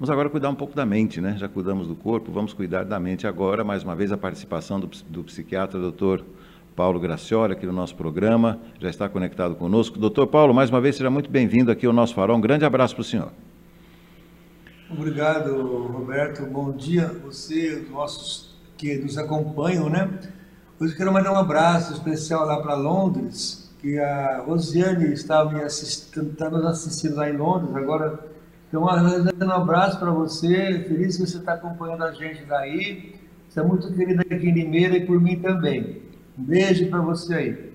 Vamos agora cuidar um pouco da mente, né? Já cuidamos do corpo, vamos cuidar da mente agora. Mais uma vez, a participação do, do psiquiatra doutor Paulo Gracioli aqui no nosso programa, já está conectado conosco. Doutor Paulo, mais uma vez, seja muito bem-vindo aqui ao nosso farol. Um grande abraço para o senhor. Obrigado, Roberto. Bom dia a você, os nossos que nos acompanham, né? Hoje quero mandar um abraço especial lá para Londres, que a Rosiane estava me assistindo, está nos assistindo lá em Londres, agora então, um abraço para você, feliz que você está acompanhando a gente daí. Você é muito querida aqui em Limeira e por mim também. Um beijo para você aí.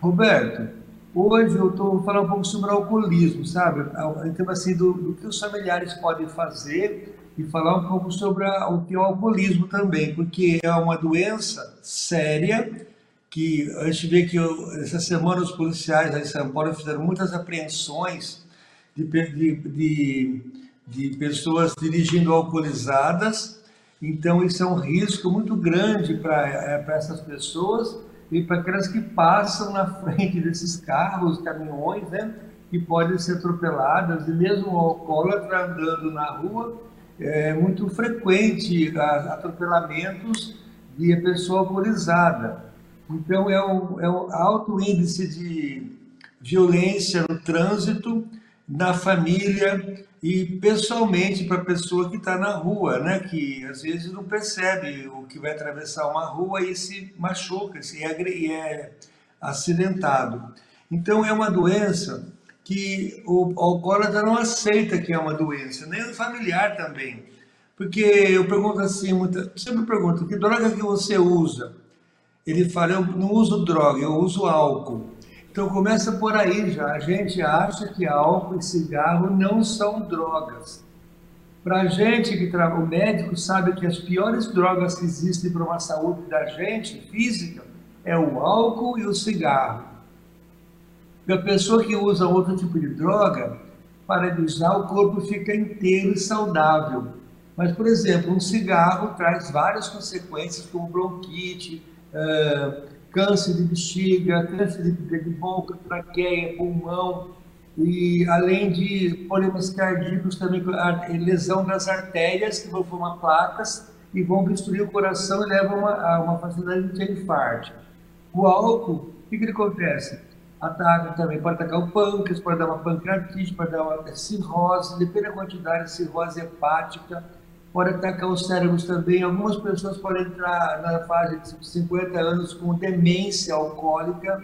Roberto, hoje eu estou falando um pouco sobre alcoolismo, sabe? Então, assim, do, do, que os familiares podem fazer e falar um pouco sobre a, o que é o alcoolismo também, porque é uma doença séria que a gente vê que eu, essa semana os policiais aí em São Paulo fizeram muitas apreensões de, de, de pessoas dirigindo alcoolizadas. Então, isso é um risco muito grande para é, essas pessoas e para aquelas que passam na frente desses carros, caminhões, né, que podem ser atropeladas. E mesmo o alcoólatra andando na rua, é muito frequente atropelamentos de pessoa alcoolizada. Então, é um, é um alto índice de violência no trânsito, na família e pessoalmente para a pessoa que está na rua, né? que às vezes não percebe o que vai atravessar uma rua e se machuca, se é, é acidentado. Então é uma doença que o alcoólatra não aceita que é uma doença, nem o familiar também. Porque eu pergunto assim, muita, sempre pergunto, que droga que você usa? Ele fala, eu não uso droga, eu uso álcool. Então começa por aí já. A gente acha que álcool e cigarro não são drogas. Para a gente que trabalha, o médico sabe que as piores drogas que existem para uma saúde da gente, física, é o álcool e o cigarro. E a pessoa que usa outro tipo de droga, para usar, o corpo fica inteiro e saudável. Mas, por exemplo, um cigarro traz várias consequências, como bronquite, uh, câncer de bexiga, câncer de boca, traqueia, pulmão, e além de problemas cardíacos também, lesão das artérias que vão formar placas e vão obstruir o coração e levam uma, a uma facilidade de infarto. O álcool, o que, que ele acontece? Ataca também, pode atacar o pâncreas, pode dar uma pancreatite, pode dar uma cirrose, depende da quantidade de cirrose hepática, pode atacar os cérebros também. Algumas pessoas podem entrar na fase de 50 anos com demência alcoólica,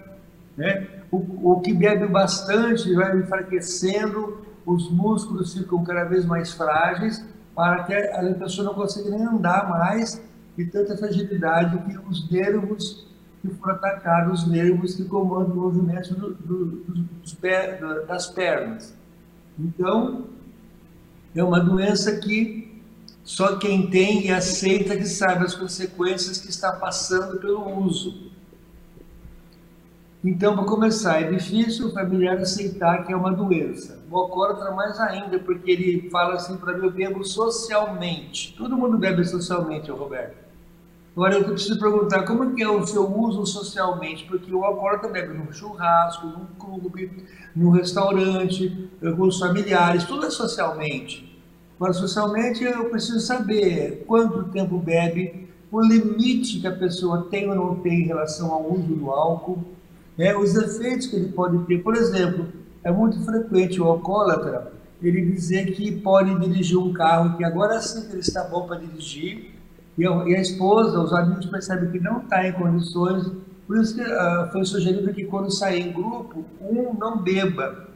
né? O, o que bebe bastante vai enfraquecendo, os músculos ficam cada vez mais frágeis, para que a pessoa não consiga nem andar mais de tanta fragilidade que os nervos que foram atacados, os nervos que comandam o movimento do, do, das pernas. Então, é uma doença que só quem tem e aceita que sabe as consequências que está passando pelo uso. Então, para começar, é difícil o familiar aceitar que é uma doença. O alcoólatra mais ainda, porque ele fala assim para mim, eu bebo socialmente. Todo mundo bebe socialmente, Roberto. Agora, eu preciso perguntar, como que é o seu uso socialmente? Porque o alcoólatra bebe num churrasco, num clube, num restaurante, com os familiares, tudo é socialmente. Agora, socialmente, eu preciso saber quanto tempo bebe, o limite que a pessoa tem ou não tem em relação ao uso do álcool, né, os efeitos que ele pode ter. Por exemplo, é muito frequente o alcoólatra ele dizer que pode dirigir um carro que agora sim ele está bom para dirigir, e a, esposa, os amigos percebem que não está em condições, por isso que uh, foi sugerido que quando sair em grupo, um não beba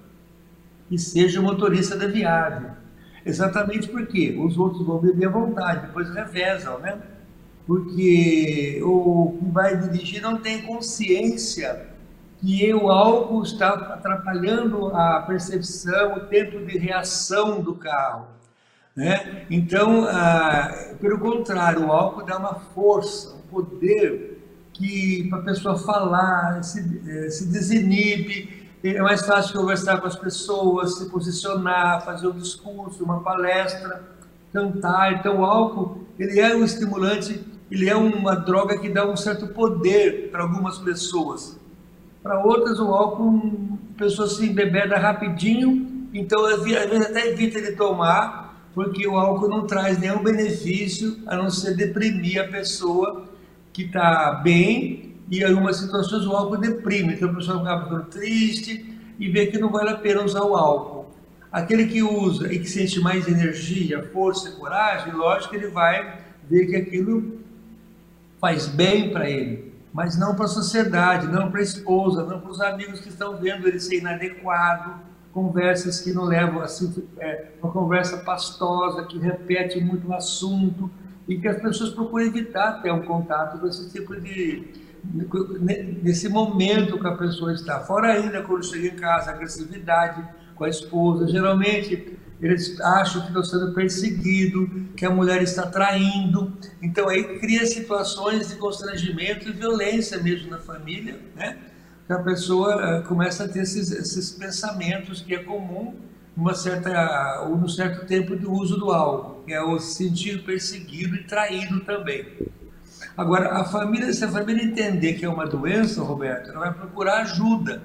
e seja o motorista da viagem. Exatamente porque os outros vão beber à vontade, depois revezam, né? Porque o que vai dirigir não tem consciência que o álcool está atrapalhando a percepção, o tempo de reação do carro. Né? Então, ah, pelo contrário, o álcool dá uma força, um poder que para a pessoa falar, se, eh, se desinibe, é mais fácil conversar com as pessoas, se posicionar, fazer um discurso, uma palestra, cantar. Então, o álcool, ele é um estimulante, ele é uma droga que dá um certo poder para algumas pessoas. Para outras, o álcool, a pessoa se embebeda rapidinho, então às vezes até evita ele tomar, porque o álcool não traz nenhum benefício a não ser deprimir a pessoa que está bem e algumas situações o álcool deprime, então a pessoa acaba ficando triste e vê que não vale a pena usar o álcool. Aquele que usa e que sente mais energia, força coragem, lógico que ele vai ver que aquilo faz bem para ele, mas não para a sociedade, não para a esposa, não para os amigos que estão vendo ele ser inadequado, conversas que não levam assim, é, uma conversa pastosa, que repete muito o assunto, e que as pessoas procuram evitar ter um contato com esse tipo de. Nesse momento que a pessoa está. Fora ainda quando chega em casa, agressividade com a esposa. Geralmente eles acham que estão sendo perseguidos, que a mulher está traindo. Então aí cria situações de constrangimento e violência mesmo na família, né? Que a pessoa uh, começa a ter esses, esses pensamentos que é comum numa certa, ou num certo tempo de uso do álcool, que é o se sentir perseguido e traído também. Agora, a família, se a família entender que é uma doença, Roberto, ela vai procurar ajuda.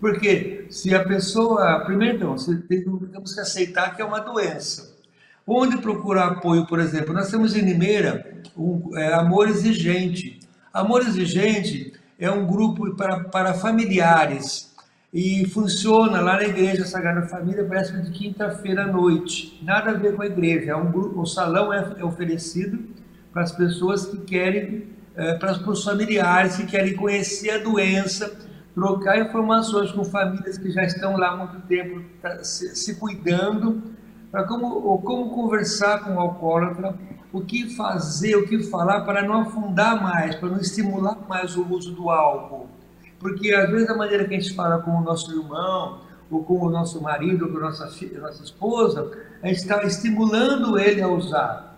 Porque se a pessoa, primeiro então, temos que aceitar que é uma doença. Onde procurar apoio, por exemplo? Nós temos em Limeira um, é, Amor Exigente. Amor Exigente é um grupo para, para familiares e funciona lá na igreja Sagrada Família, parece de quinta-feira à noite. Nada a ver com a igreja, é um grupo, o salão é, é oferecido para as pessoas que querem, é, para os familiares que querem conhecer a doença, trocar informações com famílias que já estão lá há muito tempo tá, se, se cuidando, para como, como conversar com o alcoólatra, o que fazer, o que falar para não afundar mais, para não estimular mais o uso do álcool porque às vezes a maneira que a gente fala com o nosso irmão, ou com o nosso marido, ou com a nossa, nossa esposa, a gente está estimulando ele a usar.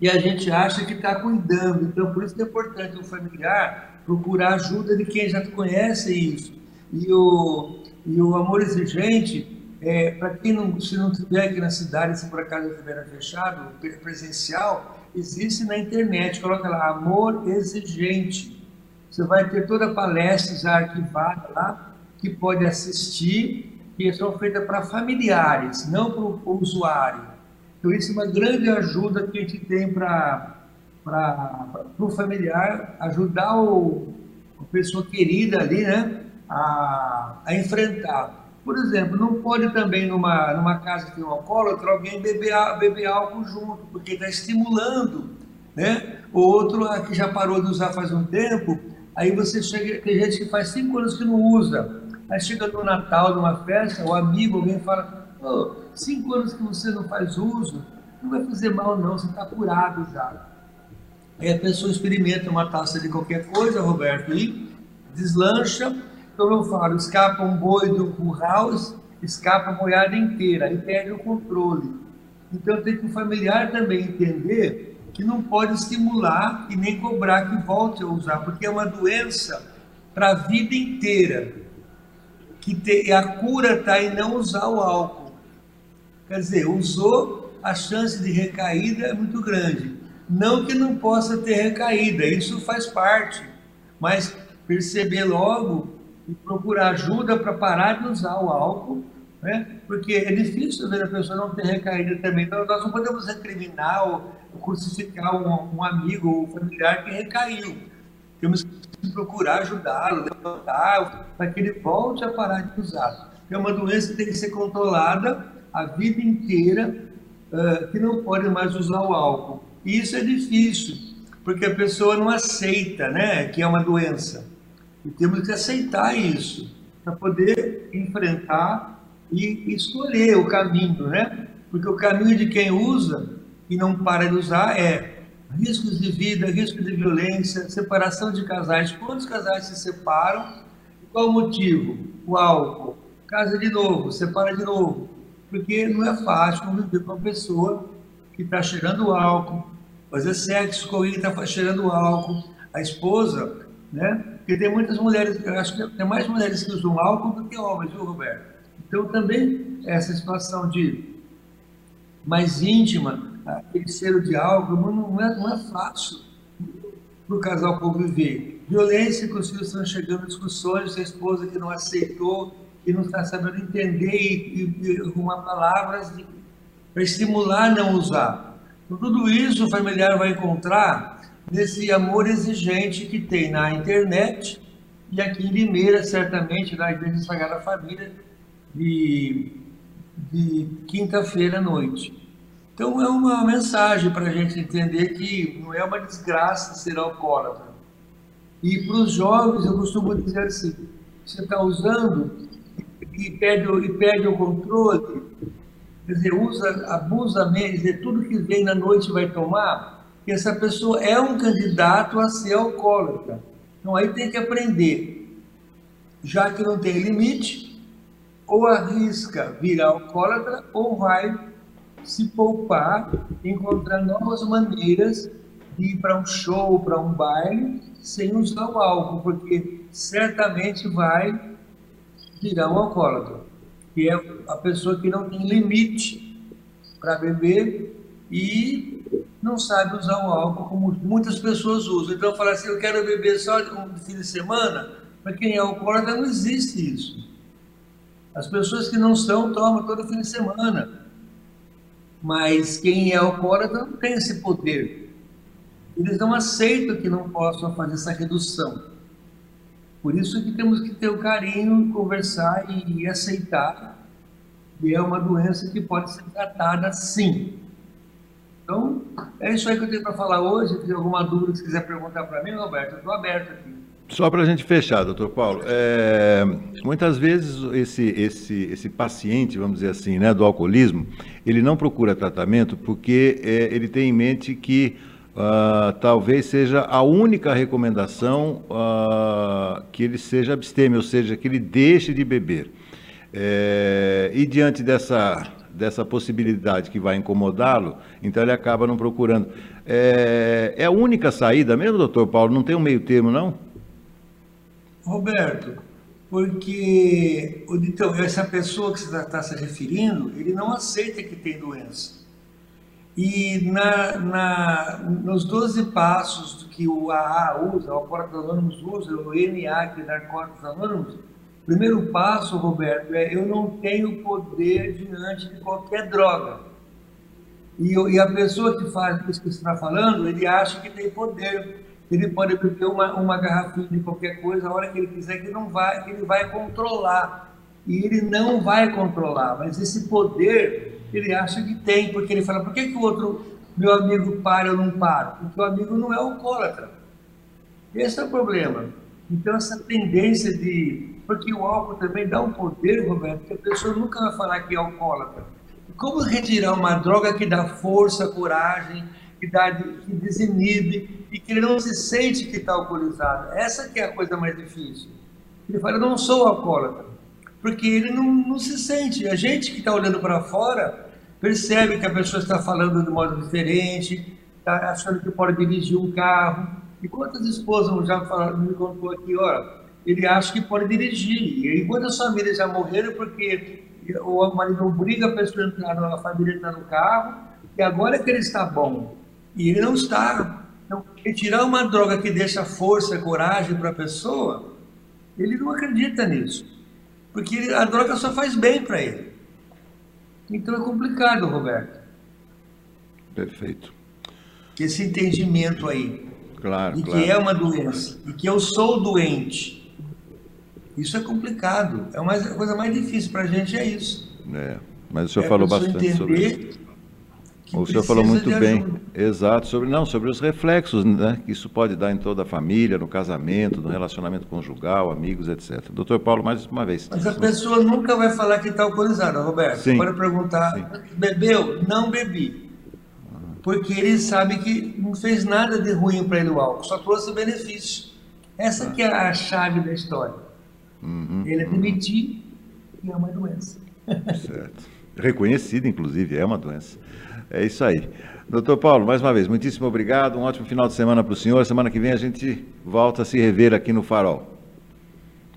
E a gente acha que está cuidando. Então, por isso que é importante o familiar procurar ajuda de quem já conhece isso. E o, e o amor exigente, é, para quem não, se não estiver aqui na cidade, se por acaso estiver fechado, presencial, existe na internet. Coloca lá, amor exigente você vai ter toda a palestra já arquivada lá, que pode assistir, que são feitas para familiares, não para o usuário. Então, isso é uma grande ajuda que a gente tem para o familiar, ajudar o, a pessoa querida ali, né, a, a enfrentar. Por exemplo, não pode também numa, numa casa que tem um alcoólatra alguém beber, beber álcool junto, porque está estimulando, né? O outro que já parou de usar faz um tempo, Aí você chega, tem gente que faz cinco anos que não usa. Aí chega no Natal, numa festa, o amigo, alguém fala, oh, cinco anos que você não faz uso, não vai fazer mal não, você está curado já. Aí a pessoa experimenta uma taça de qualquer coisa, Roberto, e deslancha, como eu falo, escapa um boi do curral, escapa a boiada inteira, e perde o controle. Então tem que o familiar também entender que não pode estimular e nem cobrar que volte a usar, porque é uma doença para a vida inteira. Que te, a cura está em não usar o álcool. Quer dizer, usou, a chance de recaída é muito grande. Não que não possa ter recaída, isso faz parte, mas perceber logo e procurar ajuda para parar de usar o álcool né? porque é difícil ver a pessoa não ter recaída também. Então, nós não podemos recriminar ou crucificar um, um amigo ou um familiar que recaiu. Temos que procurar ajudá-lo, levantar, para que ele volte a parar de usar. É uma doença que tem que ser controlada a vida inteira, uh, que não pode mais usar o álcool. E isso é difícil, porque a pessoa não aceita né, que é uma doença. E temos que aceitar isso, para poder enfrentar e escolher o caminho, né? Porque o caminho de quem usa e não para de usar é riscos de vida, riscos de violência, separação de casais. Quantos casais se separam? Qual o motivo? O álcool. Casa de novo, separa de novo. Porque não é fácil conviver com uma pessoa que está cheirando álcool, fazer sexo com alguém que está cheirando álcool. A esposa, né? Porque tem muitas mulheres, eu acho que tem mais mulheres que usam álcool do que homens, viu, Roberto? Então, também essa situação de mais íntima, aquele cheiro de álcool, não é, não é fácil para o casal conviver. Violência que os filhos estão chegando, discussões, a esposa que não aceitou, que não está sabendo entender e, e, e arrumar palavras de, para estimular não usar. Então, tudo isso o familiar vai encontrar nesse amor exigente que tem na internet e aqui em Limeira, certamente, na Igreja Sagrada Família, de, de quinta-feira à noite. Então é uma mensagem para a gente entender que não é uma desgraça ser alcoólatra. E para os jovens eu costumo dizer assim, você está usando e perde, e perde o controle, quer dizer, usa, abusa mesmo, quer dizer, tudo que vem na noite vai tomar, que essa pessoa é um candidato a ser alcoólatra. Então aí tem que aprender, já que não tem limite, ou arrisca virar alcoólatra, ou vai se poupar, encontrar novas maneiras de ir para um show, para um baile, sem usar o álcool, porque certamente vai virar um alcoólatra, que é a pessoa que não tem limite para beber e não sabe usar o álcool como muitas pessoas usam. Então, falar assim, eu quero beber só um fim de semana, para quem é alcoólatra não existe isso. As pessoas que não são tomam todo fim de semana. Mas quem é alcoólatra não tem esse poder. Eles não aceitam que não possam fazer essa redução. Por isso que temos que ter o carinho, conversar e, aceitar que é uma doença que pode ser tratada sim. Então, é isso aí que eu tenho para falar hoje. Se tem alguma dúvida você quiser perguntar para mim, Roberto, eu estou aberto aqui. Só para a gente fechar, doutor Paulo, é, muitas vezes esse, esse, esse paciente, vamos dizer assim, né, do alcoolismo, ele não procura tratamento porque é, ele tem em mente que uh, talvez seja a única recomendação uh, que ele seja abstêmio, ou seja, que ele deixe de beber. É, e diante dessa, dessa possibilidade que vai incomodá-lo, então ele acaba não procurando. É, é a única saída mesmo, doutor Paulo? Não tem um meio termo, não? Roberto, porque então, essa pessoa que você está tá se referindo, ele não aceita que tem doença. E na, na, nos 12 passos que o AA usa, o Alcoólicos Anônimos usa, o NA, que é Narcóticos Anônimos, o primeiro passo, Roberto, é eu não tenho poder diante de qualquer droga. E, e a pessoa que faz isso que você está falando, ele acha que tem poder ele pode beber uma, uma garrafinha de qualquer coisa a hora que ele quiser, que não vai, que ele vai controlar. E ele não vai controlar, mas esse poder ele acha que tem, porque ele fala, por que, que o outro, meu amigo, para ou não para? Porque o amigo não é alcoólatra. Esse é o problema. Então, essa tendência de. Porque o álcool também dá um poder, Roberto, que a pessoa nunca vai falar que é alcoólatra. Como retirar uma droga que dá força, coragem, que, dá, que desinibe e que ele não se sente que está alcoolizado. Essa que é a coisa mais difícil. Ele fala, eu não sou alcoólatra, porque ele não, não se sente. A gente que está olhando para fora percebe que a pessoa está falando de modo diferente, está achando que pode dirigir um carro. E quantas esposas já falaram, me contou aqui, olha, ele acha que pode dirigir. E quantas famílias já morreram porque o marido obriga a pessoa a entrar, a família entrar no carro, e agora é que ele está bom. E ele não está. Então, retirar uma droga que deixa força, coragem para a pessoa, ele não acredita nisso. Porque a droga só faz bem para ele. Então é complicado, Roberto. Perfeito. Esse entendimento aí. Claro, de claro. que é uma doença. E que eu sou doente. Isso é complicado. É uma a coisa mais difícil para a gente é isso. É, mas o senhor é falou bastante sobre isso o senhor falou muito bem, exato, sobre não, sobre os reflexos né, que isso pode dar em toda a família, no casamento, no relacionamento conjugal, amigos, etc. Doutor Paulo, mais uma vez. Mas a pessoa nunca vai falar que está alcoolizada, Roberto. Sim. Pode perguntar, Sim. bebeu? Não bebi. Porque ele sabe que não fez nada de ruim para ele o álcool, só trouxe benefício. Essa ah. que é a chave da história. Uhum, ele admitir uhum. que é uma doença. Certo. Reconhecida, inclusive, é uma doença. É isso aí. Doutor Paulo, mais uma vez, muitíssimo obrigado. Um ótimo final de semana para o senhor. Semana que vem a gente volta a se rever aqui no Farol.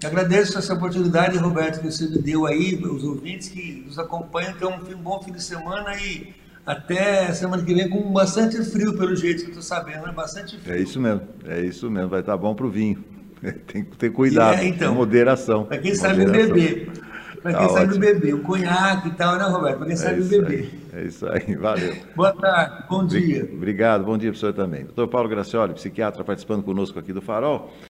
Agradeço essa oportunidade, Roberto, que você me deu aí, os ouvintes que nos acompanham. Tenham um bom fim de semana e até semana que vem com bastante frio, pelo jeito que eu estou sabendo, né? Bastante frio. É isso mesmo, é isso mesmo. Vai estar bom para o vinho. Tem que ter cuidado, é, então, moderação. Para quem moderação. sabe beber. Para quem tá sabe ótimo. beber, o conhaque e tal, né, Roberto? Para quem é sabe beber. Aí. É isso aí, valeu. Boa tarde, bom dia. Obrigado, bom dia para o senhor também. Doutor Paulo Gracioli, psiquiatra, participando conosco aqui do Farol.